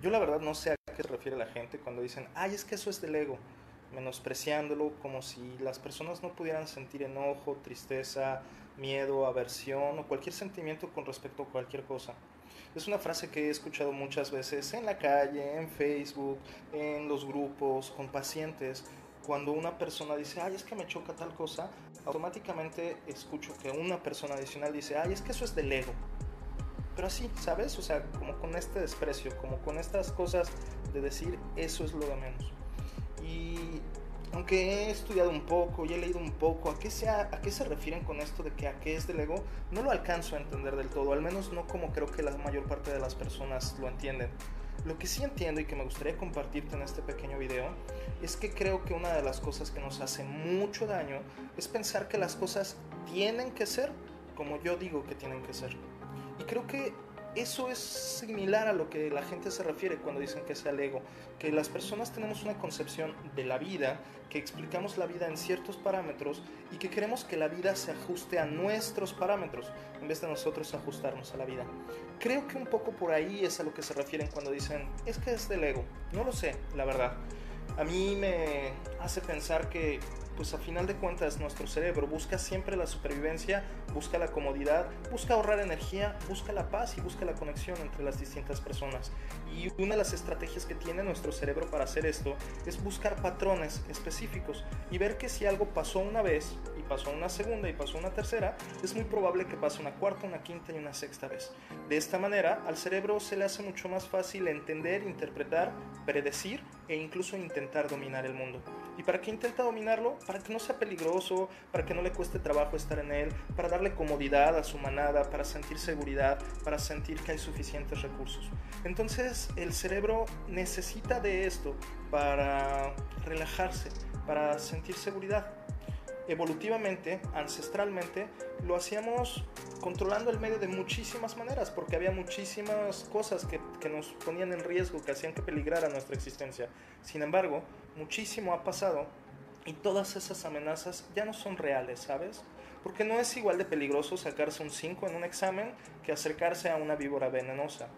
Yo la verdad no sé a qué se refiere la gente cuando dicen, ay, es que eso es del ego, menospreciándolo como si las personas no pudieran sentir enojo, tristeza, miedo, aversión o cualquier sentimiento con respecto a cualquier cosa. Es una frase que he escuchado muchas veces en la calle, en Facebook, en los grupos, con pacientes. Cuando una persona dice, ay, es que me choca tal cosa, automáticamente escucho que una persona adicional dice, ay, es que eso es del ego. Pero así, ¿sabes? O sea, como con este desprecio, como con estas cosas de decir, eso es lo de menos. Y aunque he estudiado un poco y he leído un poco a qué, sea, a qué se refieren con esto de que a qué es del ego, no lo alcanzo a entender del todo, al menos no como creo que la mayor parte de las personas lo entienden. Lo que sí entiendo y que me gustaría compartirte en este pequeño video es que creo que una de las cosas que nos hace mucho daño es pensar que las cosas tienen que ser como yo digo que tienen que ser. Y creo que eso es similar a lo que la gente se refiere cuando dicen que es el ego, que las personas tenemos una concepción de la vida, que explicamos la vida en ciertos parámetros y que queremos que la vida se ajuste a nuestros parámetros en vez de nosotros ajustarnos a la vida. Creo que un poco por ahí es a lo que se refieren cuando dicen es que es del ego. No lo sé, la verdad. A mí me hace pensar que pues a final de cuentas nuestro cerebro busca siempre la supervivencia, busca la comodidad, busca ahorrar energía, busca la paz y busca la conexión entre las distintas personas. Y una de las estrategias que tiene nuestro cerebro para hacer esto es buscar patrones específicos y ver que si algo pasó una vez y pasó una segunda y pasó una tercera, es muy probable que pase una cuarta, una quinta y una sexta vez. De esta manera, al cerebro se le hace mucho más fácil entender, interpretar, predecir e incluso intentar dominar el mundo. ¿Y para qué intenta dominarlo? Para que no sea peligroso, para que no le cueste trabajo estar en él, para darle comodidad a su manada, para sentir seguridad, para sentir que hay suficientes recursos. Entonces el cerebro necesita de esto para relajarse, para sentir seguridad evolutivamente, ancestralmente, lo hacíamos controlando el medio de muchísimas maneras, porque había muchísimas cosas que, que, nos ponían en riesgo, que hacían que peligrara nuestra existencia. Sin embargo, muchísimo ha pasado y todas esas amenazas ya no son reales, ¿sabes? Porque no es igual de peligroso sacarse un 5 en un examen que acercarse a una víbora venenosa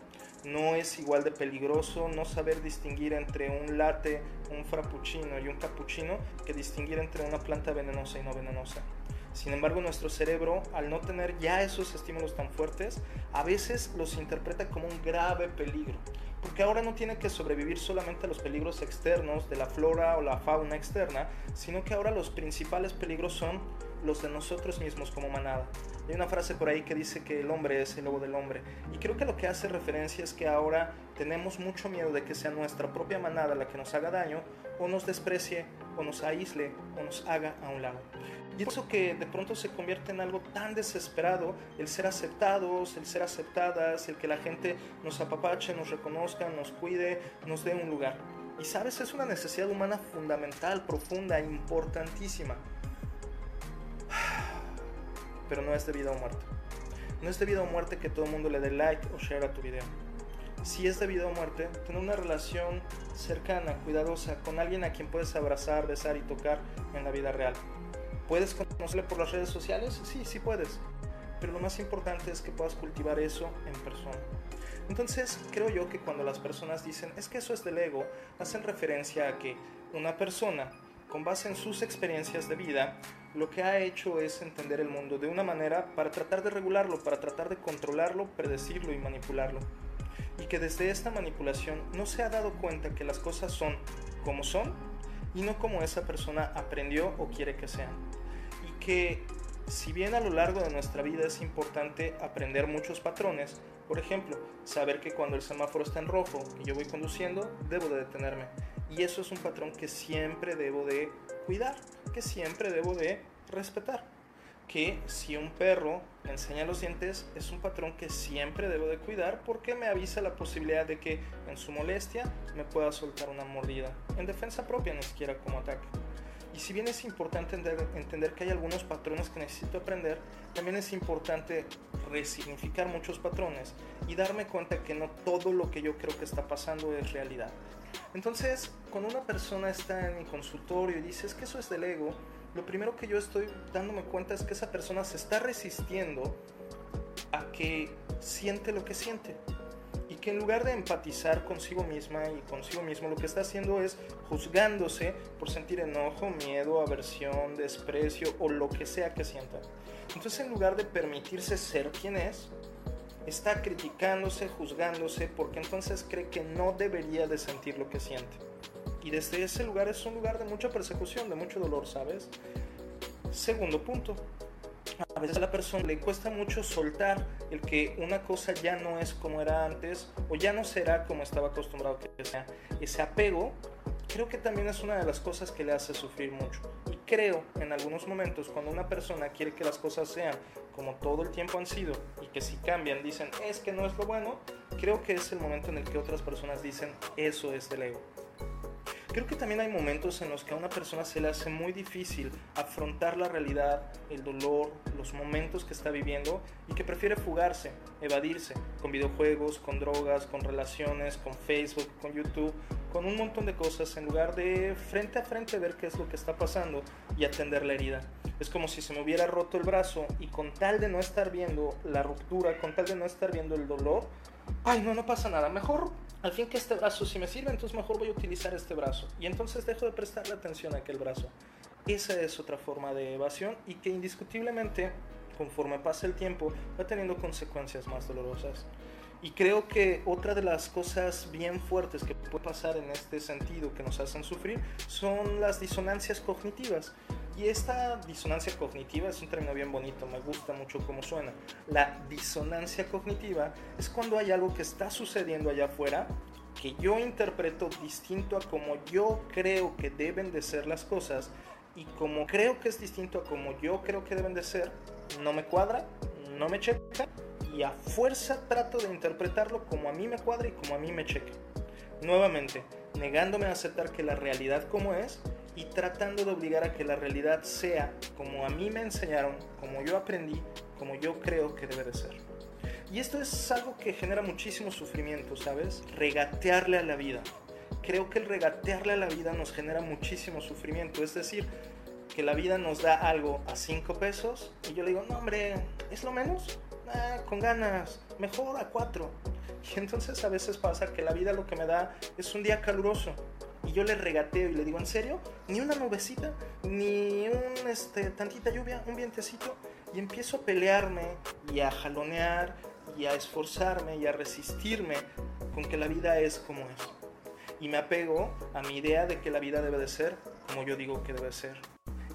no es igual de peligroso no saber distinguir entre un latte, un frappuccino y un cappuccino que distinguir entre una planta venenosa y no venenosa. Sin embargo, nuestro cerebro, al no tener ya esos estímulos tan fuertes, a veces los interpreta como un grave peligro, porque ahora no tiene que sobrevivir solamente a los peligros externos de la flora o la fauna externa, sino que ahora los principales peligros son los de nosotros mismos como manada. Hay una frase por ahí que dice que el hombre es el lobo del hombre. Y creo que lo que hace referencia es que ahora tenemos mucho miedo de que sea nuestra propia manada la que nos haga daño, o nos desprecie, o nos aísle, o nos haga a un lado. Y eso que de pronto se convierte en algo tan desesperado, el ser aceptados, el ser aceptadas, el que la gente nos apapache, nos reconozca, nos cuide, nos dé un lugar. Y sabes, es una necesidad humana fundamental, profunda, importantísima pero no es de vida o muerte. No es de vida o muerte que todo el mundo le dé like o share a tu video. Si es de vida o muerte, tener una relación cercana, cuidadosa, con alguien a quien puedes abrazar, besar y tocar en la vida real. ¿Puedes conocerle por las redes sociales? Sí, sí puedes. Pero lo más importante es que puedas cultivar eso en persona. Entonces, creo yo que cuando las personas dicen, es que eso es del ego, hacen referencia a que una persona, con base en sus experiencias de vida, lo que ha hecho es entender el mundo de una manera para tratar de regularlo, para tratar de controlarlo, predecirlo y manipularlo. Y que desde esta manipulación no se ha dado cuenta que las cosas son como son y no como esa persona aprendió o quiere que sean. Y que si bien a lo largo de nuestra vida es importante aprender muchos patrones, por ejemplo, saber que cuando el semáforo está en rojo y yo voy conduciendo, debo de detenerme. Y eso es un patrón que siempre debo de cuidar que siempre debo de respetar. Que si un perro enseña los dientes es un patrón que siempre debo de cuidar porque me avisa la posibilidad de que en su molestia me pueda soltar una mordida. En defensa propia, ni siquiera como ataque. Y si bien es importante entender, que hay algunos patrones que necesito aprender, también es importante resignificar muchos patrones y darme cuenta que no todo lo que yo creo que está pasando es realidad. Entonces, cuando una persona está en mi consultorio y dice, es que eso es del ego, lo primero que yo estoy dándome cuenta es que esa persona se está resistiendo a que siente lo que siente que en lugar de empatizar consigo misma y consigo mismo, lo que está haciendo es juzgándose por sentir enojo, miedo, aversión, desprecio o lo que sea que sienta. Entonces en lugar de permitirse ser quien es, está criticándose, juzgándose, porque entonces cree que no debería de sentir lo que siente. Y desde ese lugar es un lugar de mucha persecución, de mucho dolor, ¿sabes? Segundo punto, a veces a la persona le cuesta mucho soltar el que una cosa ya no es como era antes o ya no será como estaba acostumbrado que sea. Ese apego creo que también es una de las cosas que le hace sufrir mucho. Creo en algunos momentos cuando una persona quiere que las cosas sean como todo el tiempo han sido y que si cambian dicen es que no es lo bueno, creo que es el momento en el que otras personas dicen eso es del ego. Creo que también hay momentos en los que a una persona se le hace muy difícil afrontar la realidad, el dolor, los momentos que está viviendo y que prefiere fugarse, evadirse, con videojuegos, con drogas, con relaciones, con Facebook, con YouTube, con un montón de cosas en lugar de frente a frente ver qué es lo que está pasando y atender la herida. Es como si se me hubiera roto el brazo y con tal de no estar viendo la ruptura, con tal de no estar viendo el dolor, ay no, no pasa nada, mejor al fin que este brazo si me sirve, entonces mejor voy a utilizar este brazo. Y entonces dejo de prestarle atención a aquel brazo. Esa es otra forma de evasión y que indiscutiblemente, conforme pasa el tiempo, va teniendo consecuencias más dolorosas. Y creo que otra de las cosas bien fuertes que puede pasar en este sentido que nos hacen sufrir son las disonancias cognitivas. Y esta disonancia cognitiva es un término bien bonito, me gusta mucho cómo suena. La disonancia cognitiva es cuando hay algo que está sucediendo allá afuera que yo interpreto distinto a como yo creo que deben de ser las cosas y como creo que es distinto a como yo creo que deben de ser, no me cuadra, no me checa y a fuerza trato de interpretarlo como a mí me cuadra y como a mí me cheque. Nuevamente, negándome a aceptar que la realidad como es y tratando de obligar a que la realidad sea como a mí me enseñaron, como yo aprendí, como yo creo que debe de ser. Y esto es algo que genera muchísimo sufrimiento, ¿sabes? Regatearle a la vida. Creo que el regatearle a la vida nos genera muchísimo sufrimiento. Es decir, que la vida nos da algo a 5 pesos y yo le digo, no hombre, ¿es lo menos? Ah, con ganas, mejor a 4. Y entonces a veces pasa que la vida lo que me da es un día caluroso y yo le regateo y le digo, ¿en serio? Ni una nubecita, ni un, este, tantita lluvia, un vientecito. Y empiezo a pelearme y a jalonear y a esforzarme y a resistirme con que la vida es como es. Y me apego a mi idea de que la vida debe de ser como yo digo que debe ser.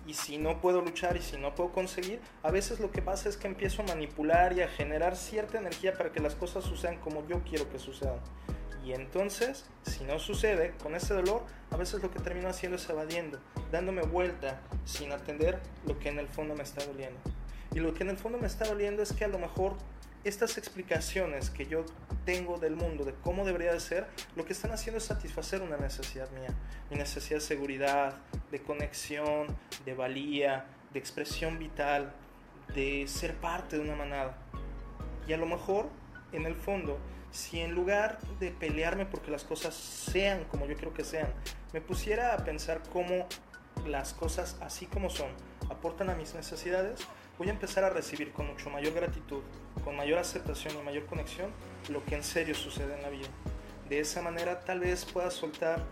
Y si no puedo luchar y si no puedo conseguir, a veces lo que pasa es que empiezo a manipular y a generar cierta energía para que las cosas sucedan como yo quiero que sucedan. Y entonces, si no sucede con ese dolor, a veces lo que termino haciendo es evadiendo, dándome vuelta sin atender lo que en el fondo me está doliendo. Y lo que en el fondo me está doliendo es que a lo mejor estas explicaciones que yo tengo del mundo, de cómo debería de ser, lo que están haciendo es satisfacer una necesidad mía. Mi necesidad de seguridad, de conexión, de valía, de expresión vital, de ser parte de una manada. Y a lo mejor, en el fondo, si en lugar de pelearme porque las cosas sean como yo creo que sean, me pusiera a pensar cómo las cosas así como son aportan a mis necesidades, voy a empezar a recibir con mucho mayor gratitud, con mayor aceptación y mayor conexión lo que en serio sucede en la vida. De esa manera tal vez pueda soltar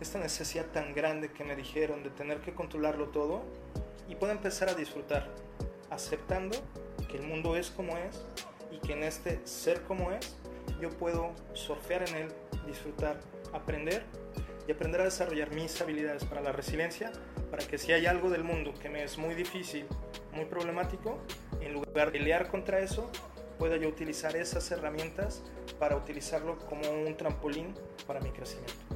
esta necesidad tan grande que me dijeron de tener que controlarlo todo y pueda empezar a disfrutar, aceptando que el mundo es como es y que en este ser como es, yo puedo surfear en él, disfrutar, aprender y aprender a desarrollar mis habilidades para la resiliencia, para que si hay algo del mundo que me es muy difícil, muy problemático, en lugar de pelear contra eso, pueda yo utilizar esas herramientas para utilizarlo como un trampolín para mi crecimiento.